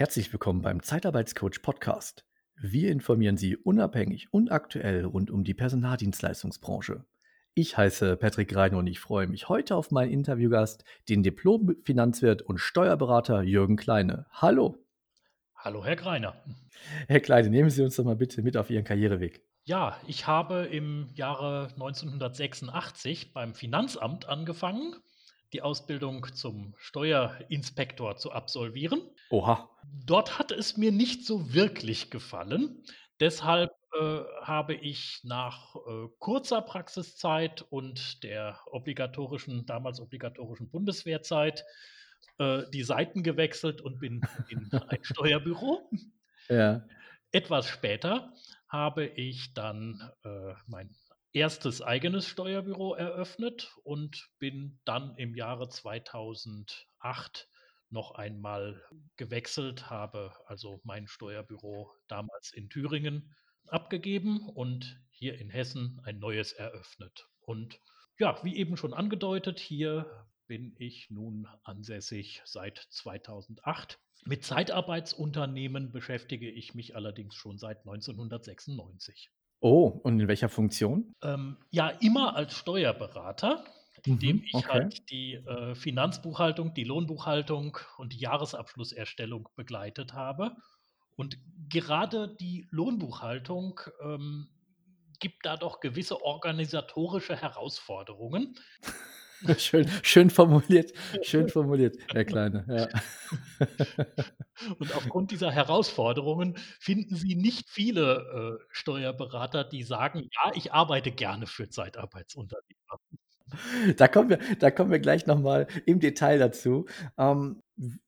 Herzlich willkommen beim Zeitarbeitscoach Podcast. Wir informieren Sie unabhängig und aktuell rund um die Personaldienstleistungsbranche. Ich heiße Patrick Rein und ich freue mich heute auf meinen Interviewgast, den Diplom-Finanzwirt und Steuerberater Jürgen Kleine. Hallo. Hallo, Herr Greiner. Herr Kleine, nehmen Sie uns doch mal bitte mit auf Ihren Karriereweg. Ja, ich habe im Jahre 1986 beim Finanzamt angefangen, die Ausbildung zum Steuerinspektor zu absolvieren. Oha. Dort hat es mir nicht so wirklich gefallen. Deshalb äh, habe ich nach äh, kurzer Praxiszeit und der obligatorischen, damals obligatorischen Bundeswehrzeit äh, die Seiten gewechselt und bin in ein Steuerbüro. Ja. Etwas später habe ich dann äh, mein erstes eigenes Steuerbüro eröffnet und bin dann im Jahre 2008 noch einmal gewechselt, habe also mein Steuerbüro damals in Thüringen abgegeben und hier in Hessen ein neues eröffnet. Und ja, wie eben schon angedeutet, hier bin ich nun ansässig seit 2008. Mit Zeitarbeitsunternehmen beschäftige ich mich allerdings schon seit 1996. Oh, und in welcher Funktion? Ähm, ja, immer als Steuerberater, indem Mhm, ich okay. halt die äh, Finanzbuchhaltung, die Lohnbuchhaltung und die Jahresabschlusserstellung begleitet habe. Und gerade die Lohnbuchhaltung ähm, gibt da doch gewisse organisatorische Herausforderungen. Schön, schön formuliert, schön formuliert, Herr Kleine. Ja. Und aufgrund dieser Herausforderungen finden Sie nicht viele äh, Steuerberater, die sagen, ja, ich arbeite gerne für Zeitarbeitsunternehmer. Da kommen wir, da kommen wir gleich nochmal im Detail dazu. Ähm,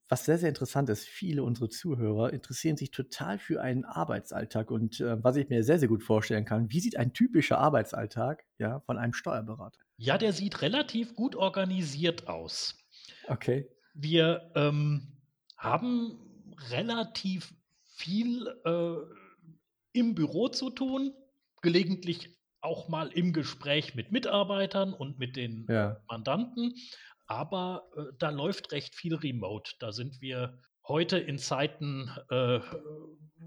was sehr, sehr interessant ist, viele unserer Zuhörer interessieren sich total für einen Arbeitsalltag und äh, was ich mir sehr, sehr gut vorstellen kann, wie sieht ein typischer Arbeitsalltag ja, von einem Steuerberater? Ja, der sieht relativ gut organisiert aus. Okay. Wir ähm, haben relativ viel äh, im Büro zu tun, gelegentlich auch mal im Gespräch mit Mitarbeitern und mit den Ja. Mandanten, aber äh, da läuft recht viel remote. Da sind wir heute in Zeiten, äh,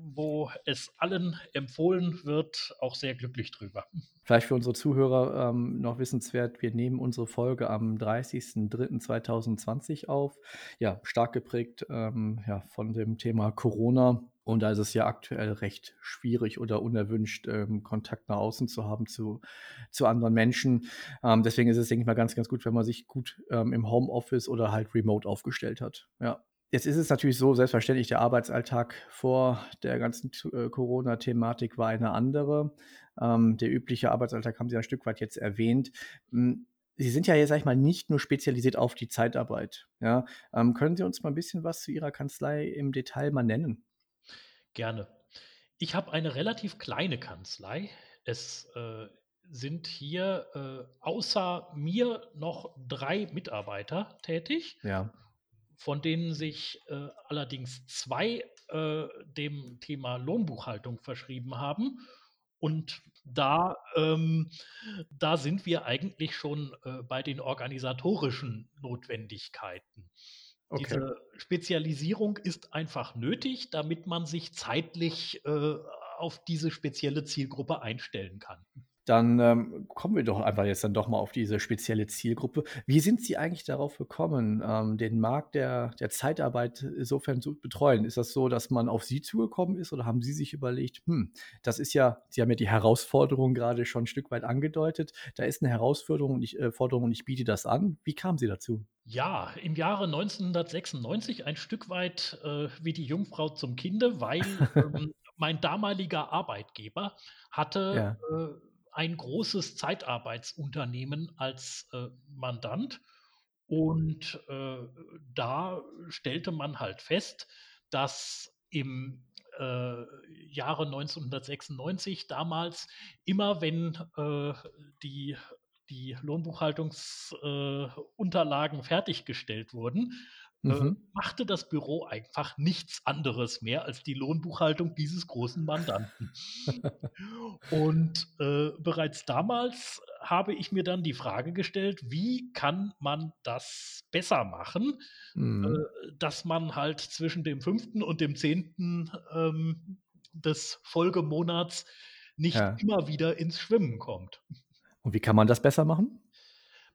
wo es allen empfohlen wird, auch sehr glücklich drüber. Vielleicht für unsere Zuhörer ähm, noch wissenswert, wir nehmen unsere Folge am 30.03.2020 auf. Ja, stark geprägt ähm, ja, von dem Thema Corona. Und da ist es ja aktuell recht schwierig oder unerwünscht, ähm, Kontakt nach außen zu haben zu, zu anderen Menschen. Ähm, deswegen ist es, denke ich mal, ganz, ganz gut, wenn man sich gut ähm, im Homeoffice oder halt remote aufgestellt hat. Ja. Jetzt ist es natürlich so, selbstverständlich, der Arbeitsalltag vor der ganzen äh, Corona-Thematik war eine andere. Ähm, der übliche Arbeitsalltag haben Sie ein Stück weit jetzt erwähnt. Hm, Sie sind ja jetzt, sag ich mal, nicht nur spezialisiert auf die Zeitarbeit. Ja? Ähm, können Sie uns mal ein bisschen was zu Ihrer Kanzlei im Detail mal nennen? Gerne. Ich habe eine relativ kleine Kanzlei. Es äh, sind hier äh, außer mir noch drei Mitarbeiter tätig, Ja. Von denen sich äh, allerdings zwei äh, dem Thema Lohnbuchhaltung verschrieben haben. Und da, ähm, da sind wir eigentlich schon äh, bei den organisatorischen Notwendigkeiten. Okay. Diese Spezialisierung ist einfach nötig, damit man sich zeitlich äh, auf diese spezielle Zielgruppe einstellen kann. Dann ähm, kommen wir doch einfach jetzt dann doch mal auf diese spezielle Zielgruppe. Wie sind Sie eigentlich darauf gekommen, ähm, den Markt der, der Zeitarbeit insofern zu betreuen? Ist das so, dass man auf Sie zugekommen ist oder haben Sie sich überlegt, hm, das ist ja, Sie haben ja die Herausforderung gerade schon ein Stück weit angedeutet, da ist eine Herausforderung und ich, äh, Forderung und ich biete das an. Wie kamen Sie dazu? Ja, im Jahre 1996 ein Stück weit äh, wie die Jungfrau zum Kinde, weil ähm, mein damaliger Arbeitgeber hatte Ja. äh, ein großes Zeitarbeitsunternehmen als äh, Mandant. Und äh, da stellte man halt fest, dass im äh, Jahre 1996 damals immer, wenn äh, die, die Lohnbuchhaltungsunterlagen fertiggestellt wurden, äh, Mhm. machte das Büro einfach nichts anderes mehr als die Lohnbuchhaltung dieses großen Mandanten. Und äh, bereits damals habe ich mir dann die Frage gestellt, wie kann man das besser machen, Mhm. äh, dass man halt zwischen dem 5. und dem 10. Ähm, des Folgemonats nicht Ja. immer wieder ins Schwimmen kommt. Und wie kann man das besser machen?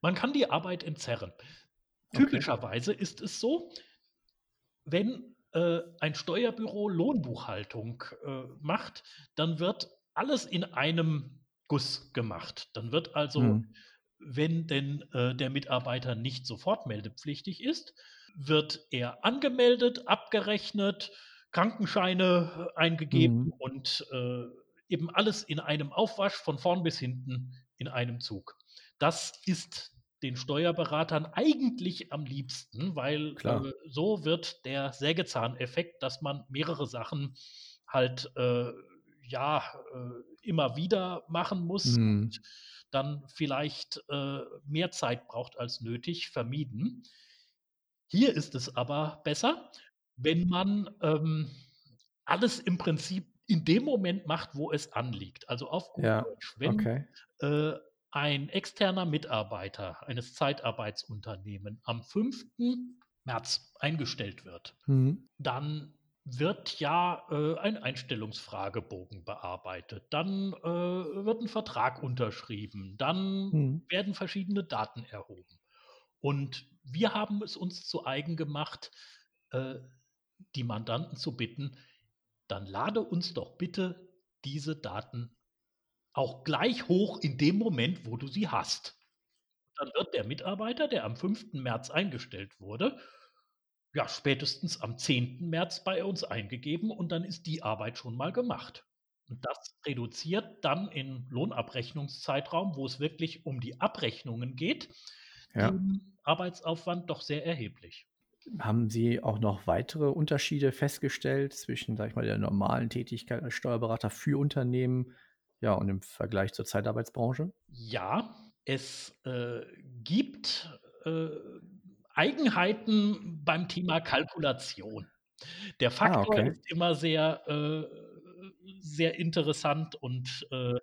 Man kann die Arbeit entzerren. Okay. Typischerweise ist es so, wenn, äh, ein Steuerbüro Lohnbuchhaltung, äh, macht, dann wird alles in einem Guss gemacht. Dann wird also, Mhm. wenn denn, äh, der Mitarbeiter nicht sofort meldepflichtig ist, wird er angemeldet, abgerechnet, Krankenscheine eingegeben Mhm. und, äh, eben alles in einem Aufwasch von vorn bis hinten in einem Zug. Das ist den Steuerberatern eigentlich am liebsten, weil, äh, so wird der Sägezahneffekt, dass man mehrere Sachen halt, äh, ja, äh, immer wieder machen muss Mhm. und dann vielleicht, äh, mehr Zeit braucht als nötig, vermieden. Hier ist es aber besser, wenn man, ähm, alles im Prinzip in dem Moment macht, wo es anliegt. Also auf gut Ja, Deutsch, wenn, okay. äh, ein externer Mitarbeiter eines Zeitarbeitsunternehmen am 5. März eingestellt wird, Mhm. dann wird ja, äh, ein Einstellungsfragebogen bearbeitet. Dann, äh, wird 'n Vertrag unterschrieben. Dann Mhm. werden verschiedene Daten erhoben. Und wir haben es uns zu eigen gemacht, äh, die Mandanten zu bitten: „Dann lade uns doch bitte diese Daten auch gleich hoch in dem Moment, wo du sie hast.“ Dann wird der Mitarbeiter, der am 5. März eingestellt wurde, ja, spätestens am 10. März bei uns eingegeben und dann ist die Arbeit schon mal gemacht. Und das reduziert dann im Lohnabrechnungszeitraum, wo es wirklich um die Abrechnungen geht, Ja. den Arbeitsaufwand doch sehr erheblich. Haben Sie auch noch weitere Unterschiede festgestellt zwischen, sage ich mal, der normalen Tätigkeit als Steuerberater für Unternehmen, ja, und im Vergleich zur Zeitarbeitsbranche? Ja, es, äh, gibt, äh, Eigenheiten beim Thema Kalkulation. Der Ah, Faktor okay. ist immer sehr, äh, sehr interessant und, äh,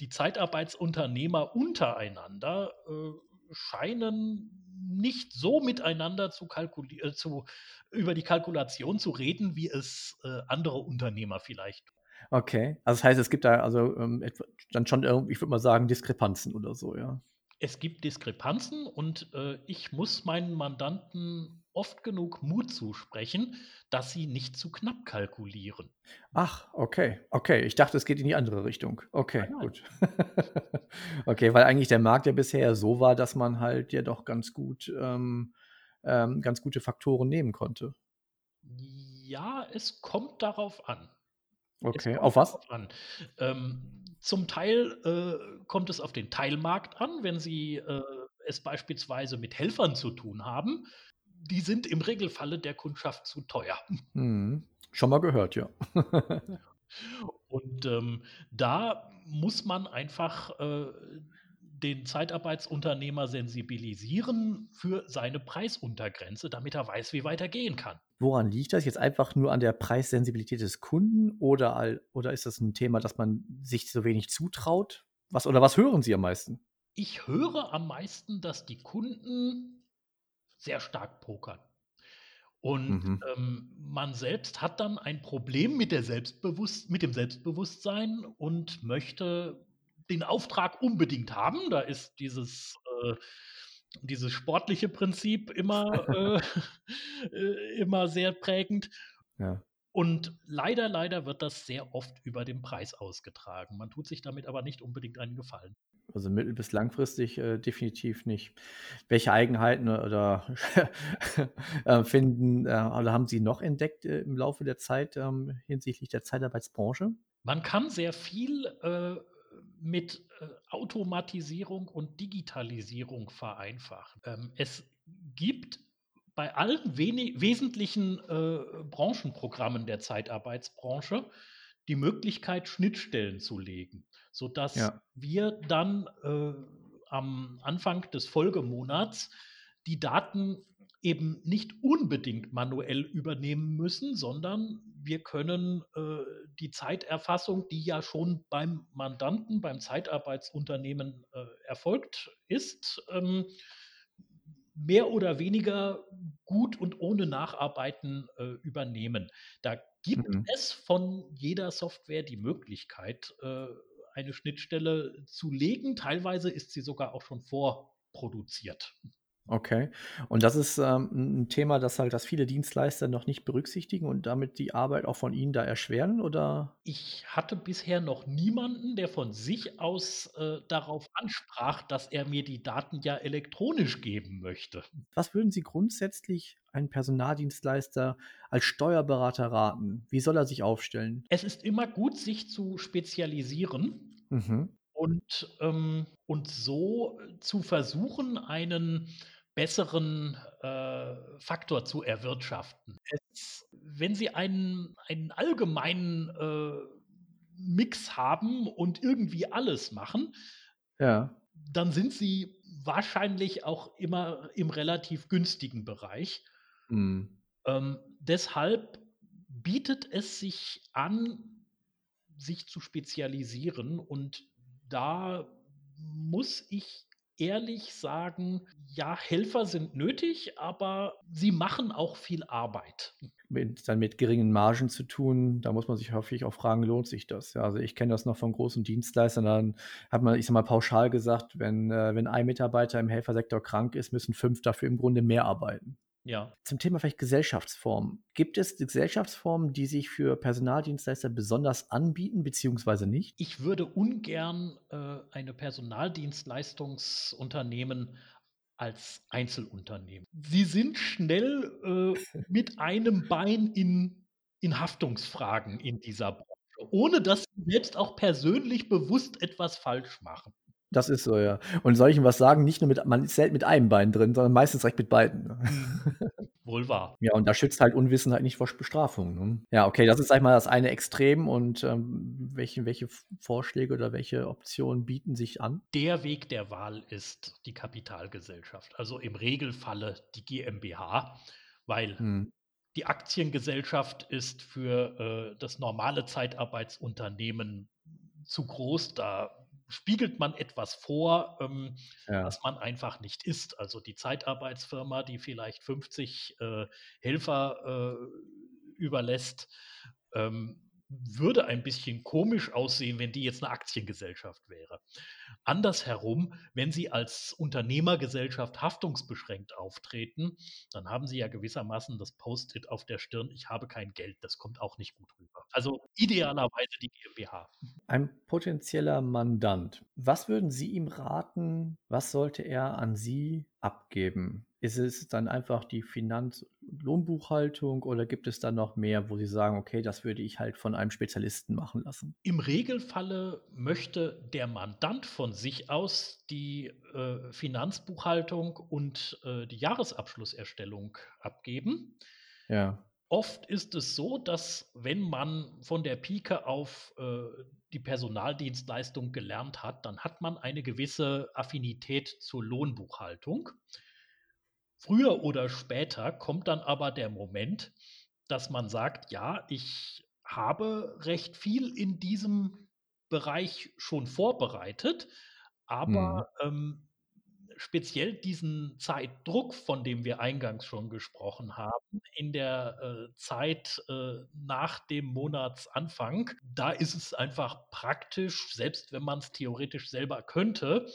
die Zeitarbeitsunternehmer untereinander, äh, scheinen nicht so miteinander zu kalkuli äh, zu über die Kalkulation zu reden, wie es, äh, andere Unternehmer vielleicht tun. Okay. Also, das heißt, es gibt da also, ähm, dann schon irgend ich würde mal sagen, Diskrepanzen oder so, ja? Es gibt Diskrepanzen und, äh, ich muss meinen Mandanten oft genug Mut zusprechen, dass sie nicht zu knapp kalkulieren. Ach, okay, okay. Ich dachte, es geht in die andere Richtung. Nein, Okay, nein. gut. Okay, weil eigentlich der Markt ja bisher so war, dass man halt ja doch ganz gut ähm, ähm, ganz gute Faktoren nehmen konnte. Ja, es kommt darauf an. Okay, auf was? Ähm, zum Teil, äh, kommt es auf den Teilmarkt an, wenn Sie, äh, es beispielsweise mit Helfern zu tun haben. Die sind im Regelfalle der Kundschaft zu teuer. Mhm. Schon mal gehört, ja. Und, ähm, da muss man einfach, äh, den Zeitarbeitsunternehmer sensibilisieren für seine Preisuntergrenze, damit er weiß, wie weit er gehen kann. Woran liegt das? Jetzt einfach nur an der Preissensibilität des Kunden oder oder ist das 'n Thema, dass man sich zu wenig zutraut? Was oder was hören Sie am meisten? Ich höre am meisten, dass die Kunden sehr stark pokern. Und, Mhm. ähm, man selbst hat dann ein Problem mit der Selbstbewusst mit dem Selbstbewusstsein und möchte den Auftrag unbedingt haben. Da ist dieses, äh dieses sportliche Prinzip immer, äh, äh, immer sehr prägend. Ja. Und leider, leider wird das sehr oft über den Preis ausgetragen. Man tut sich damit aber nicht unbedingt einen Gefallen. Also, mittel bis langfristig, äh, definitiv nicht. Welche Eigenheiten oder äh, finden äh, oder haben Sie noch entdeckt, äh, im Laufe der Zeit, ähm, hinsichtlich der Zeitarbeitsbranche? Man kann sehr viel, mit, äh, Automatisierung und Digitalisierung vereinfachen. Ähm, es gibt bei allen wesentlichen, äh, Branchenprogrammen der Zeitarbeitsbranche die Möglichkeit, Schnittstellen zu legen, sodass Ja. wir dann, äh, am Anfang des Folgemonats die Daten eben nicht unbedingt manuell übernehmen müssen, sondern wir können äh, die Zeiterfassung, die ja schon beim Mandanten, beim Zeitarbeitsunternehmen äh, erfolgt ist, ähm, mehr oder weniger gut und ohne Nacharbeiten äh, übernehmen. Da gibt Mhm. es von jeder Software die Möglichkeit, äh, eine Schnittstelle zu legen. Teilweise ist sie sogar auch schon vorproduziert. Okay. Und das ist, ähm, 'n 'n Thema, das halt das viele Dienstleister noch nicht berücksichtigen und damit die Arbeit auch von Ihnen da erschweren, oder? Ich hatte bisher noch niemanden, der von sich aus, äh, darauf ansprach, dass er mir die Daten ja elektronisch geben möchte. Was würden Sie grundsätzlich einem Personaldienstleister als Steuerberater raten? Wie soll er sich aufstellen? Es ist immer gut, sich zu spezialisieren Mhm. und, ähm und so zu versuchen, einen besseren, äh, Faktor zu erwirtschaften. Es wenn Sie einen einen allgemeinen, äh, Mix haben und irgendwie alles machen Ja. dann sind Sie wahrscheinlich auch immer im relativ günstigen Bereich. Mhm. Ähm, deshalb bietet es sich an, sich zu spezialisieren und da muss ich ehrlich sagen, ja, Helfer sind nötig, aber sie machen auch viel Arbeit. Mit dann mit geringen Margen zu tun, da muss man sich häufig auch fragen, lohnt sich das? Ja, also ich kenne das noch von großen Dienstleistern, dann hat man, ich sage mal, pauschal gesagt, wenn äh, wenn ein Mitarbeiter im Helfersektor krank ist, müssen 5 dafür im Grunde mehr arbeiten. Ja. Zum Thema vielleicht Gesellschaftsformen. Gibt es Gesellschaftsformen, die sich für Personaldienstleister besonders anbieten beziehungsweise nicht? Ich würde ungern, äh, eine Personaldienstleistungsunternehmen als Einzelunternehmen. Sie sind schnell, äh, mit einem Bein in in Haftungsfragen in dieser Branche, ohne dass sie selbst auch persönlich bewusst etwas falsch machen. Das ist so, ja. Und soll ich Ihnen was sagen? Nicht nur mit man ist selten mit einem Bein drin, sondern meistens direkt mit beiden, ne? Mhm. Wohl wahr. Ja, und da schützt halt Unwissenheit nicht vor Bestrafung, ne? Ja, okay, das ist, sage ich mal, das eine Extrem und, ähm, welche welche Vorschläge oder welche Optionen bieten sich an? Der Weg der Wahl ist die Kapitalgesellschaft, also im Regelfalle die GmbH, weil Mhm. die Aktiengesellschaft ist für, äh, das normale Zeitarbeitsunternehmen zu groß. Da spiegelt man etwas vor, ähm, Ja. was man einfach nicht ist. Also die Zeitarbeitsfirma, die vielleicht 50, äh, Helfer, äh, überlässt, ähm, würde ein bisschen komisch aussehen, wenn die jetzt 'ne Aktiengesellschaft wäre. Andersherum, wenn Sie als Unternehmergesellschaft haftungsbeschränkt auftreten, dann haben Sie ja gewissermaßen das Post-it auf der Stirn: „Ich habe kein Geld.“ Das kommt auch nicht gut rüber. Also idealerweise die GmbH. Ein potenzieller Mandant. Was würden Sie ihm raten? Was sollte er an Sie abgeben? Ist es dann einfach die Finanz Lohnbuchhaltung oder gibt es da noch mehr, wo Sie sagen: „Okay, das würde ich halt von einem Spezialisten machen lassen?“ Im Regelfalle möchte der Mandant von sich aus die, äh, Finanzbuchhaltung und, äh, die Jahresabschlusserstellung abgeben. Ja. Oft ist es so, dass wenn man von der Pike auf, äh, die Personaldienstleistung gelernt hat, dann hat man eine gewisse Affinität zur Lohnbuchhaltung. Früher oder später kommt dann aber der Moment, dass man sagt: „Ja, ich habe recht viel in diesem Bereich schon vorbereitet, Mhm. aber, ähm, speziell diesen Zeitdruck, von dem wir eingangs schon gesprochen haben, in der, äh, Zeit, äh, nach dem Monatsanfang, da ist es einfach praktisch, selbst wenn man's theoretisch selber könnte,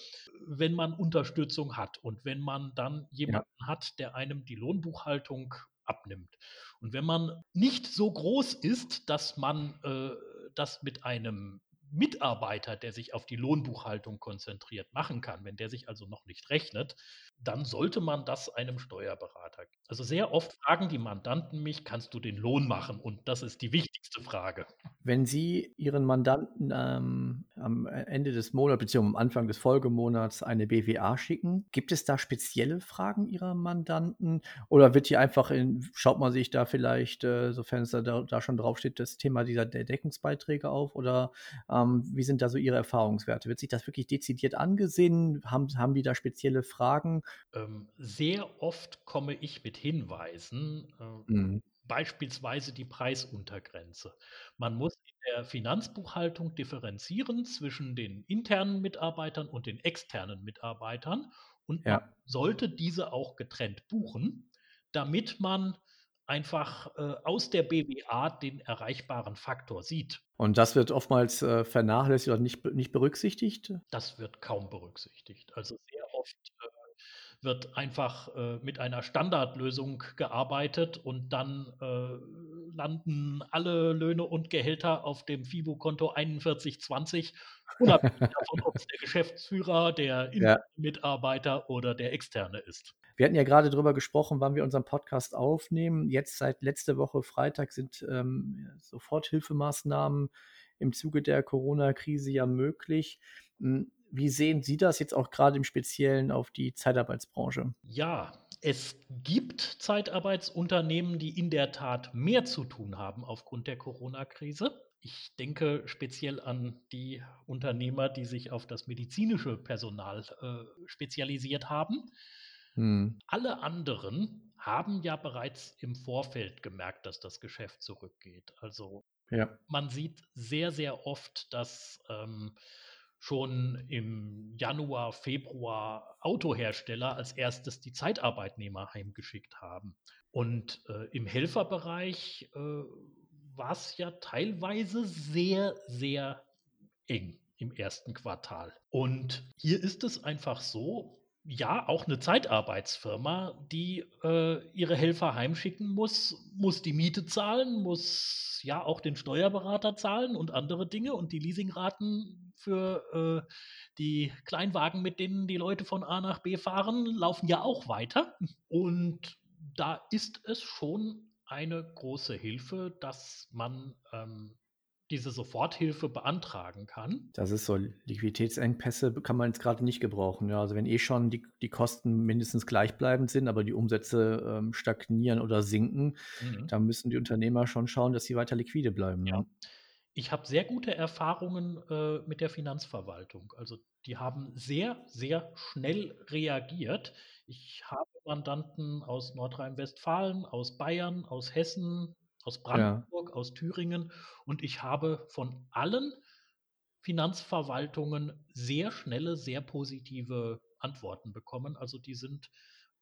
wenn man Unterstützung hat und wenn man dann Ja. jemanden hat, der einem die Lohnbuchhaltung abnimmt. Und wenn man nicht so groß ist, dass man, äh, das mit einem Mitarbeiter, der sich auf die Lohnbuchhaltung konzentriert, machen kann, wenn der sich also noch nicht rechnet, dann sollte man das einem Steuerberater also sehr oft fragen die Mandanten mich: „Kannst du den Lohn machen?“ Und das ist die wichtigste Frage. Wenn Sie Ihren Mandanten, ähm, am Ende des Monats beziehungsweise am Anfang des Folgemonats eine BWA schicken, gibt es da spezielle Fragen Ihrer Mandanten oder wird hier einfach in schaut man sich da vielleicht, äh, sofern es da da schon draufsteht, das Thema dieser der Deckungsbeiträge auf oder, ähm, wie sind da so Ihre Erfahrungswerte? Wird sich das wirklich dezidiert angesehen? Haben haben die da spezielle Fragen? Ähm, sehr oft komme ich mit Hinweisen, äh Mhm. beispielsweise die Preisuntergrenze. Man muss in der Finanzbuchhaltung differenzieren zwischen den internen Mitarbeitern und den externen Mitarbeitern und man Ja. sollte diese auch getrennt buchen, damit man einfach, äh, aus der BWA den erreichbaren Faktor sieht. Und das wird oftmals, äh, vernachlässigt oder nicht nicht berücksichtigt? Das wird kaum berücksichtigt. Also, sehr oft, äh, wird einfach, äh, mit einer Standardlösung gearbeitet und dann, äh, landen alle Löhne und Gehälter auf dem FIBO-Konto 4120, unabhängig davon, ob's der Geschäftsführer, der Ja. Mitarbeiter oder der Externe ist. Wir hatten ja grade drüber gesprochen, wann wir unseren Podcast aufnehmen. Jetzt seit letzter Woche Freitag sind, ähm, Soforthilfemaßnahmen im Zuge der Corona-Krise ja möglich. Hm, wie sehen Sie das jetzt auch grade im Speziellen auf die Zeitarbeitsbranche? Ja, es gibt Zeitarbeitsunternehmen, die in der Tat mehr zu tun haben aufgrund der Corona-Krise. Ich denke speziell an die Unternehmer, die sich auf das medizinische Personal, äh, spezialisiert haben. Mhm. Alle anderen haben ja bereits im Vorfeld gemerkt, dass das Geschäft zurückgeht. Also, Ja. man sieht sehr, sehr oft, dass, ähm, schon im Januar, Februar Autohersteller als 1. die Zeitarbeitnehmer heimgeschickt haben. Und, äh, im Helferbereich, äh, war's ja teilweise sehr, sehr eng im 1. Quartal. Und hier ist es einfach so, ja, auch 'ne Zeitarbeitsfirma, die, äh, ihre Helfer heimschicken muss, muss die Miete zahlen, muss, ja, auch den Steuerberater zahlen und andere Dinge und die Leasingraten für, äh, die Kleinwagen, mit denen die Leute von A nach B fahren, laufen ja auch weiter. Und da ist es schon eine große Hilfe, dass man, ähm, diese Soforthilfe beantragen kann. Das ist so Liquiditätsengpässe kann man jetzt grade nicht gebrauchen, ja. Also, wenn eh schon die die Kosten mindestens gleichbleibend sind, aber die Umsätze, ähm, stagnieren oder sinken, Mhm. dann müssen die Unternehmer schon schauen, dass sie weiter liquide bleiben, Ja. ja. Ich habe sehr gute Erfahrungen, äh, mit der Finanzverwaltung. Also, die haben sehr, sehr schnell reagiert. Ich habe Mandanten aus Nordrhein-Westfalen, aus Bayern, aus Hessen, aus Ja. Brandenburg, aus Thüringen und ich habe von allen Finanzverwaltungen sehr schnelle, sehr positive Antworten bekommen. Also, die sind,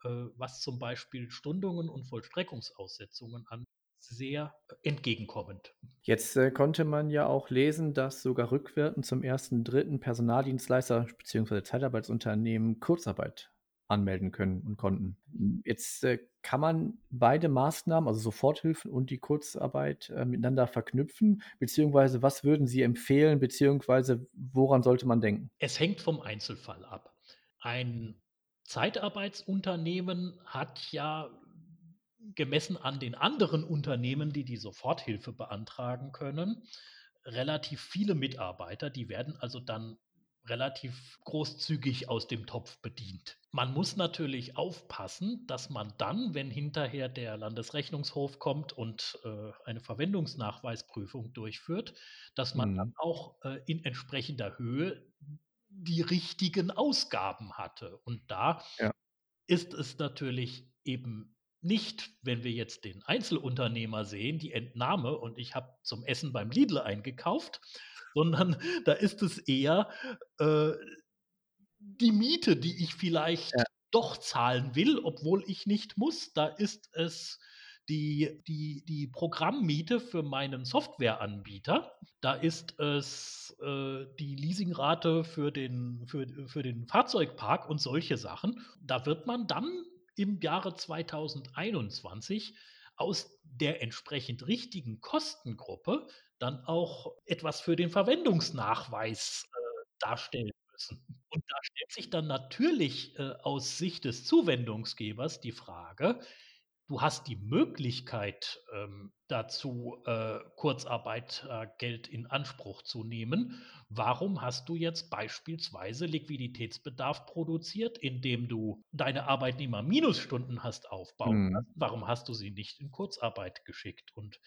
äh, was zum Beispiel Stundungen und Vollstreckungsaussetzungen an sehr entgegenkommend. Jetzt, äh, konnte man ja auch lesen, dass sogar rückwirkend zum 1.3. Personaldienstleister beziehungsweise Zeitarbeitsunternehmen Kurzarbeit anmelden können und konnten. Hm, jetzt, äh, kann man beide Maßnahmen, also Soforthilfen und die Kurzarbeit, äh, miteinander verknüpfen? Beziehungsweise was würden Sie empfehlen, beziehungsweise woran sollte man denken? Es hängt vom Einzelfall ab. Ein Zeitarbeitsunternehmen hat ja gemessen an den anderen Unternehmen, die die Soforthilfe beantragen können, relativ viele Mitarbeiter. Die werden also dann relativ großzügig aus dem Topf bedient. Man muss natürlich aufpassen, dass man dann, wenn hinterher der Landesrechnungshof kommt und, äh, eine Verwendungsnachweisprüfung durchführt, dass man dann Mhm. auch, äh, in entsprechender Höhe die richtigen Ausgaben hatte. Und da Ja. ist es natürlich eben nicht, wenn wir jetzt den Einzelunternehmer sehen, die Entnahme und ich habe zum Essen beim Lidl eingekauft, sondern da ist es eher, äh, die Miete, die ich vielleicht Ja. doch zahlen will, obwohl ich nicht muss. Da ist es die die die Programmmiete für meinen Softwareanbieter. Da ist es, äh, die Leasingrate für den für für den Fahrzeugpark und solche Sachen. Da wird man dann im Jahre 2021 aus der entsprechend richtigen Kostengruppe dann auch etwas für den Verwendungsnachweis, äh, darstellen müssen. Und da stellt sich dann natürlich, äh, aus Sicht des Zuwendungsgebers die Frage: Du hast die Möglichkeit, ähm, dazu, äh, Kurzarbeit äh, Geld in Anspruch zu nehmen. Warum hast du jetzt beispielsweise Liquiditätsbedarf produziert, indem du deine Arbeitnehmer Minusstunden hast aufbauen Mhm. lassen? Warum hast du sie nicht in Kurzarbeit geschickt? Und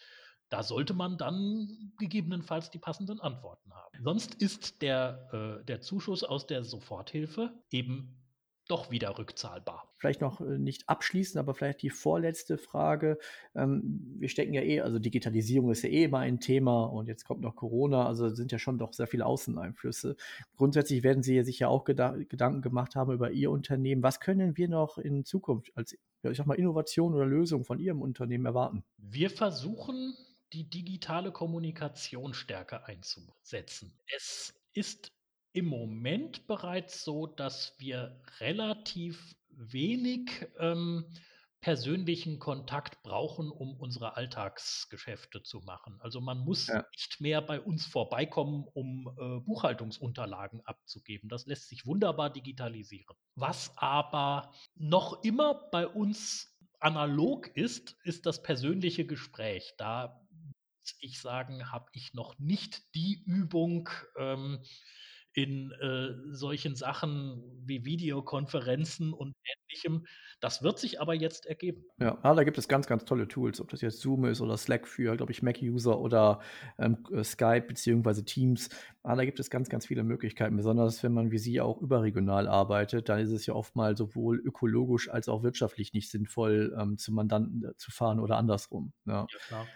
da sollte man dann gegebenenfalls die passenden Antworten haben. Sonst ist der, äh der Zuschuss aus der Soforthilfe eben doch wieder rückzahlbar. Vielleicht noch äh, nicht abschließend, aber vielleicht die vorletzte Frage. Ähm, wir stecken ja eh, also Digitalisierung ist ja eh immer ein Thema und jetzt kommt noch Corona, also sind ja schon doch sehr viele Außeneinflüsse. Grundsätzlich werden Sie sich ja auch Gedanken gemacht haben über Ihr Unternehmen. Was können wir noch in Zukunft als, ich sag mal, Innovation oder Lösung von Ihrem Unternehmen erwarten? Wir versuchen, die digitale Kommunikation stärker einzusetzen. Es ist im Moment bereits so, dass wir relativ wenig ähm, persönlichen Kontakt brauchen, um unsere Alltagsgeschäfte zu machen. Also man muss ja. nicht mehr bei uns vorbeikommen, um äh, Buchhaltungsunterlagen abzugeben. Das lässt sich wunderbar digitalisieren. Was aber noch immer bei uns analog ist, ist das persönliche Gespräch. Da muss ich sagen, habe ich noch nicht die Übung. Ähm, in äh, solchen Sachen wie Videokonferenzen und ähnlichem. Das wird sich aber jetzt ergeben. Ja, ah, da gibt es ganz, ganz tolle Tools, ob das jetzt Zoom ist oder Slack für, glaube ich, Mac-User oder ähm, äh, Skype beziehungsweise Teams. Ah, da gibt es ganz, ganz viele Möglichkeiten. Besonders wenn man wie Sie auch überregional arbeitet, dann ist es ja oft mal sowohl ökologisch als auch wirtschaftlich nicht sinnvoll, ähm, zu Mandanten äh, zu fahren oder andersrum. Ja, ja klar.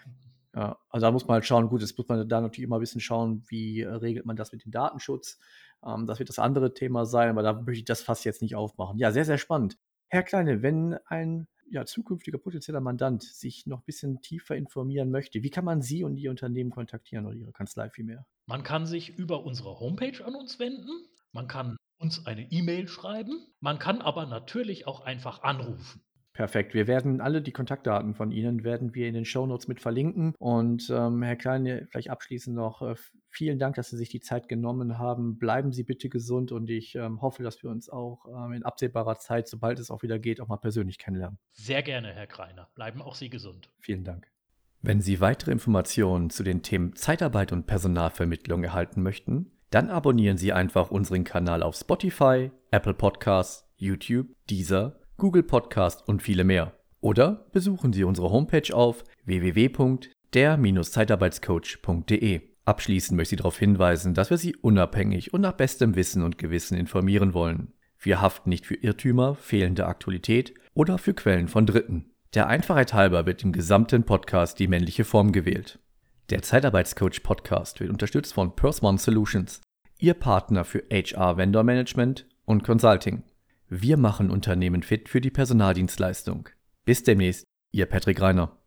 Ja, also da muss man halt schauen, gut, jetzt muss man da natürlich immer ein bisschen schauen, wie äh, regelt man das mit dem Datenschutz. Ähm, das wird das andere Thema sein, aber da möchte ich das fast jetzt nicht aufmachen. Ja, sehr, sehr spannend. Herr Kleine, wenn ein ja, zukünftiger potenzieller Mandant sich noch ein bisschen tiefer informieren möchte, wie kann man Sie und Ihr Unternehmen kontaktieren oder Ihre Kanzlei vielmehr? Man kann sich über unsere Homepage an uns wenden. Man kann uns eine E-Mail schreiben. Man kann aber natürlich auch einfach anrufen. Perfekt. Wir werden alle die Kontaktdaten von Ihnen werden wir in den Shownotes mit verlinken. Und ähm, Herr Klein, vielleicht abschließend noch äh, vielen Dank, dass Sie sich die Zeit genommen haben. Bleiben Sie bitte gesund und ich ähm, hoffe, dass wir uns auch ähm, in absehbarer Zeit, sobald es auch wieder geht, auch mal persönlich kennenlernen. Sehr gerne, Herr Kreiner. Bleiben auch Sie gesund. Vielen Dank. Wenn Sie weitere Informationen zu den Themen Zeitarbeit und Personalvermittlung erhalten möchten, dann abonnieren Sie einfach unseren Kanal auf Spotify, Apple Podcasts, YouTube, Deezer Google Podcast und viele mehr. Oder besuchen Sie unsere Homepage auf www.der-zeitarbeitscoach.de. Abschließend möchte ich darauf hinweisen, dass wir Sie unabhängig und nach bestem Wissen und Gewissen informieren wollen. Wir haften nicht für Irrtümer, fehlende Aktualität oder für Quellen von Dritten. Der Einfachheit halber wird im gesamten Podcast die männliche Form gewählt. Der Zeitarbeitscoach Podcast wird unterstützt von PersOne Solutions, Ihr Partner für HR Vendor Management und Consulting. Wir machen Unternehmen fit für die Personaldienstleistung. Bis demnächst, Ihr Patrick Reiner.